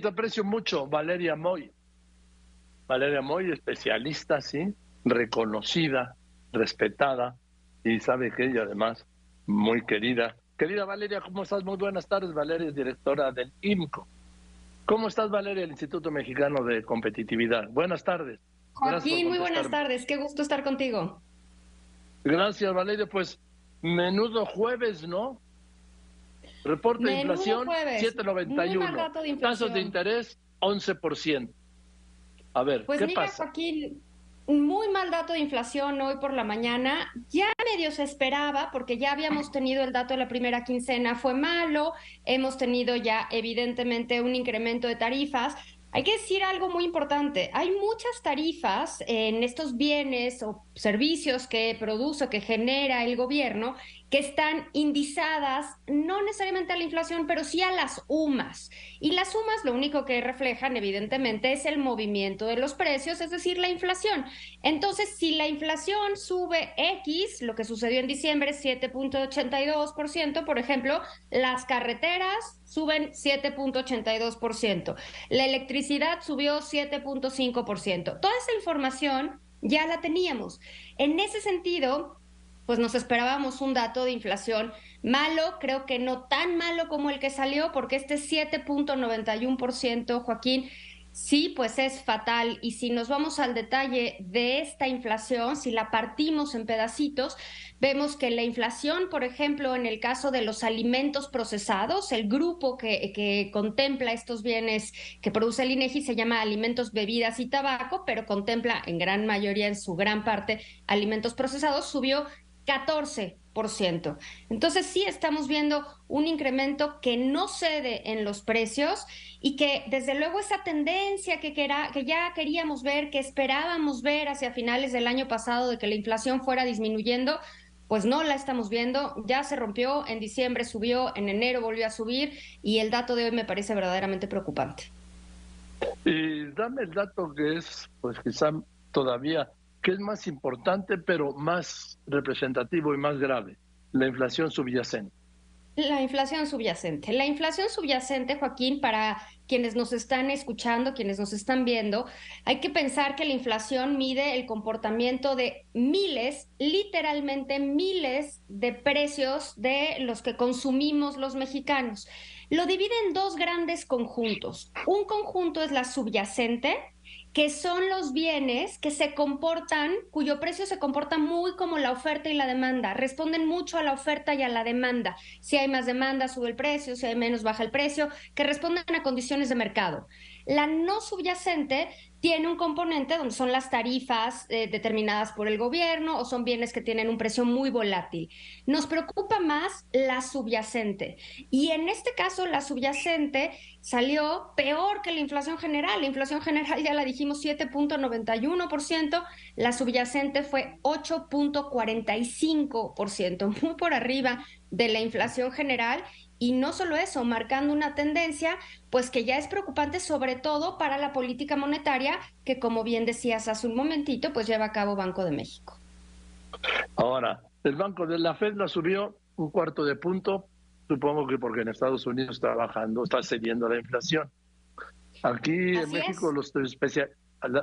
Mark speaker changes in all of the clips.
Speaker 1: te aprecio mucho, Valeria Moy. Valeria Moy, especialista, sí, reconocida, respetada y sabe que ella además muy querida. Querida Valeria, ¿cómo estás? Muy buenas tardes. Valeria es directora del IMCO. ¿Cómo estás, Valeria, el Instituto Mexicano de Competitividad? Buenas tardes.
Speaker 2: Joaquín, muy buenas tardes. Qué gusto estar contigo.
Speaker 1: Gracias, Valeria. Pues menudo jueves, ¿no? Reporte de inflación 7.91. Tasas de interés 11%. A ver,
Speaker 2: pues
Speaker 1: ¿qué
Speaker 2: mira,
Speaker 1: pasa?
Speaker 2: Joaquín, muy mal dato de inflación hoy por la mañana. Ya medio se esperaba porque ya habíamos tenido el dato de la primera quincena, fue malo. Hemos tenido ya evidentemente un incremento de tarifas. Hay que decir algo muy importante. Hay muchas tarifas en estos bienes o servicios que produce, que genera el gobierno, que están indizadas no necesariamente a la inflación, pero sí a las UMAS. Y las UMAS lo único que reflejan, evidentemente, es el movimiento de los precios, es decir, la inflación. Entonces, si la inflación sube X, lo que sucedió en diciembre, 7.82%, por ejemplo, las carreteras suben 7.82%, la electricidad subió 7.5%. Toda esa información ya la teníamos. En ese sentido, pues nos esperábamos un dato de inflación malo, creo que no tan malo como el que salió, porque este 7.91%, Joaquín, sí, pues es fatal. Y si nos vamos al detalle de esta inflación, si la partimos en pedacitos, vemos que la inflación, por ejemplo, en el caso de los alimentos procesados, el grupo que, que contempla estos bienes que produce el INEGI se llama alimentos, bebidas y tabaco, pero contempla en gran mayoría, en su gran parte, alimentos procesados, subió 14%. Entonces sí estamos viendo un incremento que no cede en los precios y que desde luego esa tendencia que, que ya queríamos ver, que esperábamos ver hacia finales del año pasado de que la inflación fuera disminuyendo, pues no la estamos viendo, ya se rompió, en diciembre subió, en enero volvió a subir y el dato de hoy me parece verdaderamente preocupante.
Speaker 1: Y dame el dato que es, pues quizá todavía ¿Qué es más importante, pero más representativo y más grave? La inflación subyacente.
Speaker 2: La inflación subyacente. La inflación subyacente, Joaquín, para quienes nos están escuchando, quienes nos están viendo, hay que pensar que la inflación mide el comportamiento de miles, literalmente miles de precios de los que consumimos los mexicanos. Lo divide en dos grandes conjuntos. Un conjunto es la subyacente, que son los bienes que se comportan, cuyo precio se comporta muy como la oferta y la demanda, responden mucho a la oferta y a la demanda. Si hay más demanda, sube el precio, si hay menos, baja el precio, que responden a condiciones de mercado. La no subyacente tiene un componente donde son las tarifas eh, determinadas por el gobierno o son bienes que tienen un precio muy volátil. Nos preocupa más la subyacente. Y en este caso, la subyacente salió peor que la inflación general. La inflación general ya la dijimos 7.91%, la subyacente fue 8.45%, muy por arriba de la inflación general y no solo eso, marcando una tendencia, pues que ya es preocupante sobre todo para la política monetaria que, como bien decías hace un momentito, pues lleva a cabo Banco de México.
Speaker 1: Ahora, el Banco de la Fed la subió un cuarto de punto, supongo que porque en Estados Unidos está bajando, está cediendo la inflación. Aquí en México los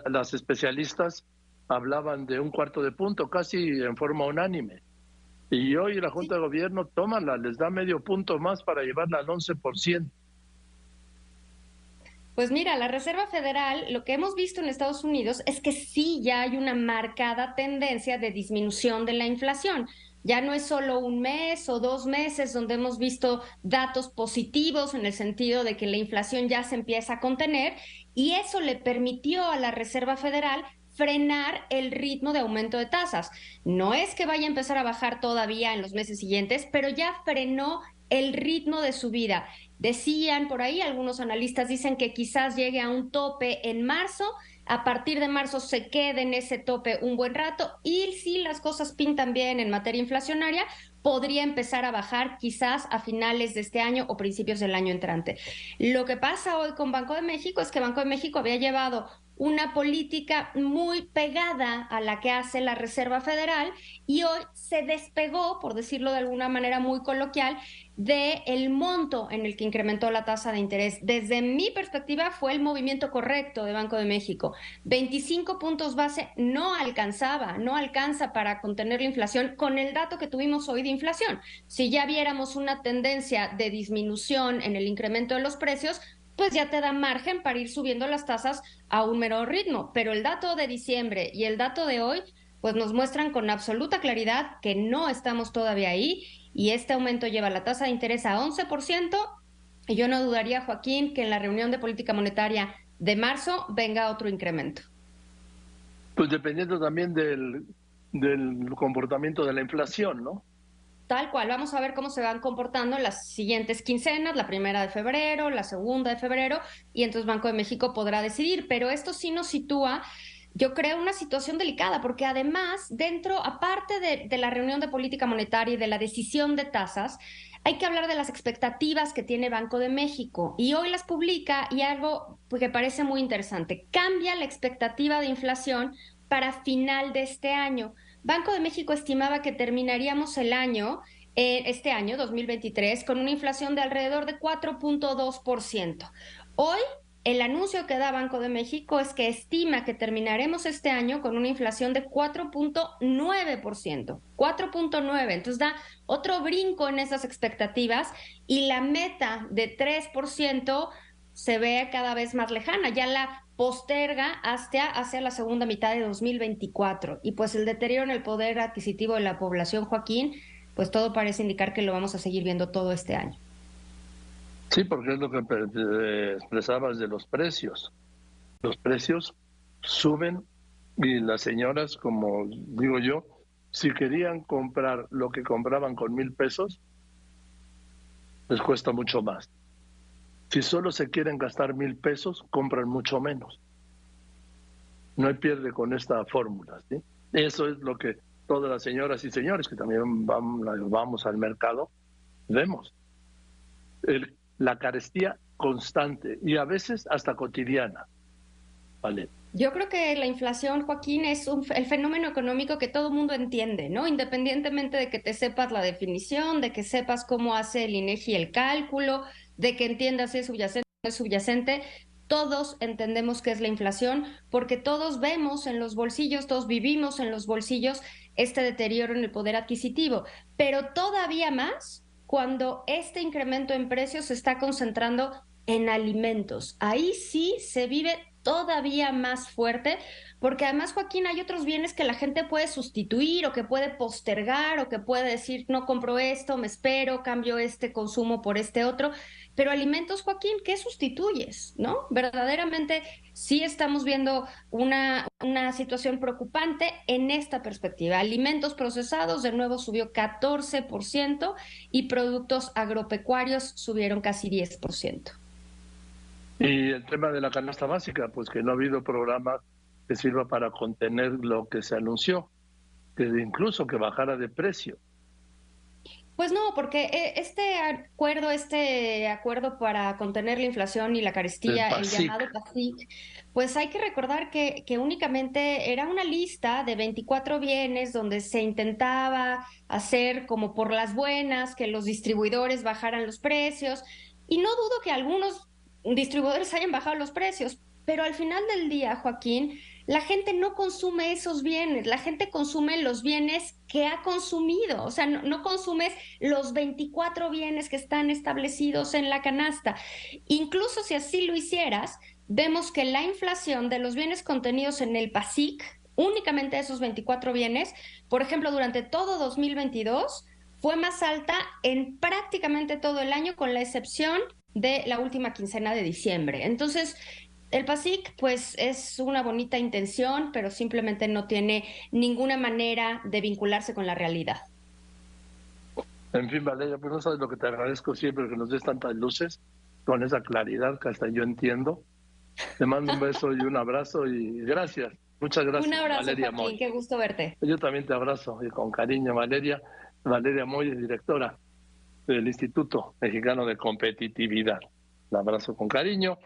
Speaker 1: las especialistas hablaban de un cuarto de punto, casi en forma unánime. Y hoy la Junta de Gobierno, tómala, les da medio punto más para llevarla al 11%.
Speaker 2: Pues mira, la Reserva Federal, lo que hemos visto en Estados Unidos es que sí ya hay una marcada tendencia de disminución de la inflación. Ya no es solo un mes o dos meses donde hemos visto datos positivos en el sentido de que la inflación ya se empieza a contener y eso le permitió a la Reserva Federal frenar el ritmo de aumento de tasas. No es que vaya a empezar a bajar todavía en los meses siguientes, pero ya frenó el ritmo de subida. Decían por ahí, algunos analistas dicen que quizás llegue a un tope en marzo, a partir de marzo se quede en ese tope un buen rato y si las cosas pintan bien en materia inflacionaria, podría empezar a bajar quizás a finales de este año o principios del año entrante. Lo que pasa hoy con Banco de México es que Banco de México había llevado una política muy pegada a la que hace la Reserva Federal y hoy se despegó, por decirlo de alguna manera muy coloquial, de el monto en el que incrementó la tasa de interés. Desde mi perspectiva fue el movimiento correcto de Banco de México. 25 puntos base no alcanzaba, no alcanza para contener la inflación con el dato que tuvimos hoy de inflación. Si ya viéramos una tendencia de disminución en el incremento de los precios, pues ya te da margen para ir subiendo las tasas a un mero ritmo. Pero el dato de diciembre y el dato de hoy, pues nos muestran con absoluta claridad que no estamos todavía ahí y este aumento lleva la tasa de interés a 11%. Y yo no dudaría, Joaquín, que en la reunión de política monetaria de marzo venga otro incremento.
Speaker 1: Pues dependiendo también del, del comportamiento de la inflación, ¿no?
Speaker 2: Tal cual, vamos a ver cómo se van comportando las siguientes quincenas, la primera de febrero, la segunda de febrero, y entonces Banco de México podrá decidir, pero esto sí nos sitúa yo creo una situación delicada, porque además, dentro, aparte de, de, la reunión de política monetaria y de la decisión de tasas, hay que hablar de las expectativas que tiene Banco de México. Y hoy las publica y algo que parece muy interesante. Cambia la expectativa de inflación para final de este año. Banco de México estimaba que terminaríamos el año, eh, este año, 2023, con una inflación de alrededor de 4.2%. Hoy, el anuncio que da Banco de México es que estima que terminaremos este año con una inflación de 4.9%. 4.9. Entonces da otro brinco en esas expectativas y la meta de 3% se ve cada vez más lejana. Ya la posterga hasta hacia la segunda mitad de 2024. Y pues el deterioro en el poder adquisitivo de la población, Joaquín, pues todo parece indicar que lo vamos a seguir viendo todo este año.
Speaker 1: Sí, porque es lo que expresabas de los precios. Los precios suben y las señoras, como digo yo, si querían comprar lo que compraban con mil pesos, les cuesta mucho más. Si solo se quieren gastar mil pesos, compran mucho menos. No hay pierde con esta fórmula. ¿sí? Eso es lo que todas las señoras y señores que también vamos, al mercado vemos. la carestía constante y a veces hasta cotidiana. Vale.
Speaker 2: Yo creo que la inflación, Joaquín, es el fenómeno económico que todo mundo entiende, ¿no? Independientemente de que te sepas la definición, de que sepas cómo hace el INEGI el cálculo, de que entiendas si es subyacente es subyacente, todos entendemos qué es la inflación porque todos vemos en los bolsillos, todos vivimos en los bolsillos este deterioro en el poder adquisitivo, pero todavía más cuando este incremento en precios se está concentrando en alimentos. Ahí sí se vive todavía más fuerte, porque además, Joaquín, hay otros bienes que la gente puede sustituir o que puede postergar o que puede decir, no compro esto, me espero, cambio este consumo por este otro. Pero alimentos, Joaquín, ¿qué sustituyes? ¿No? Verdaderamente sí estamos viendo una, una situación preocupante en esta perspectiva. Alimentos procesados, de nuevo, subió 14% y productos agropecuarios subieron casi 10%.
Speaker 1: Y el tema de la canasta básica, pues que no ha habido programa que sirva para contener lo que se anunció, que incluso que bajara de precio.
Speaker 2: Pues no, porque eh, este acuerdo, este acuerdo para contener la inflación y la carestía, el, llamado PASIC, pues hay que recordar que, que únicamente era una lista de 24 bienes donde se intentaba hacer como por las buenas, que los distribuidores bajaran los precios. Y no dudo que algunos distribuidores hayan bajado los precios, pero al final del día, Joaquín, la gente no consume esos bienes, la gente consume los bienes que ha consumido, o sea, no, consumes los 24 bienes que están establecidos en la canasta. Incluso si así lo hicieras, vemos que la inflación de los bienes contenidos en el PASIC, únicamente esos 24 bienes, por ejemplo, durante todo 2022, fue más alta en prácticamente todo el año, con la excepción de la última quincena de diciembre. Entonces, el PASIC, pues es una bonita intención, pero simplemente no tiene ninguna manera de vincularse con la realidad.
Speaker 1: En fin, Valeria, pues no sabes lo que te agradezco siempre que nos des tantas luces, con esa claridad que hasta yo entiendo. Te mando un beso y un abrazo y gracias. Muchas gracias.
Speaker 2: Un abrazo, Valeria Moy. qué gusto verte.
Speaker 1: Yo también te abrazo y con cariño, Valeria. Valeria Moy directora del Instituto Mexicano de Competitividad. Un abrazo con cariño.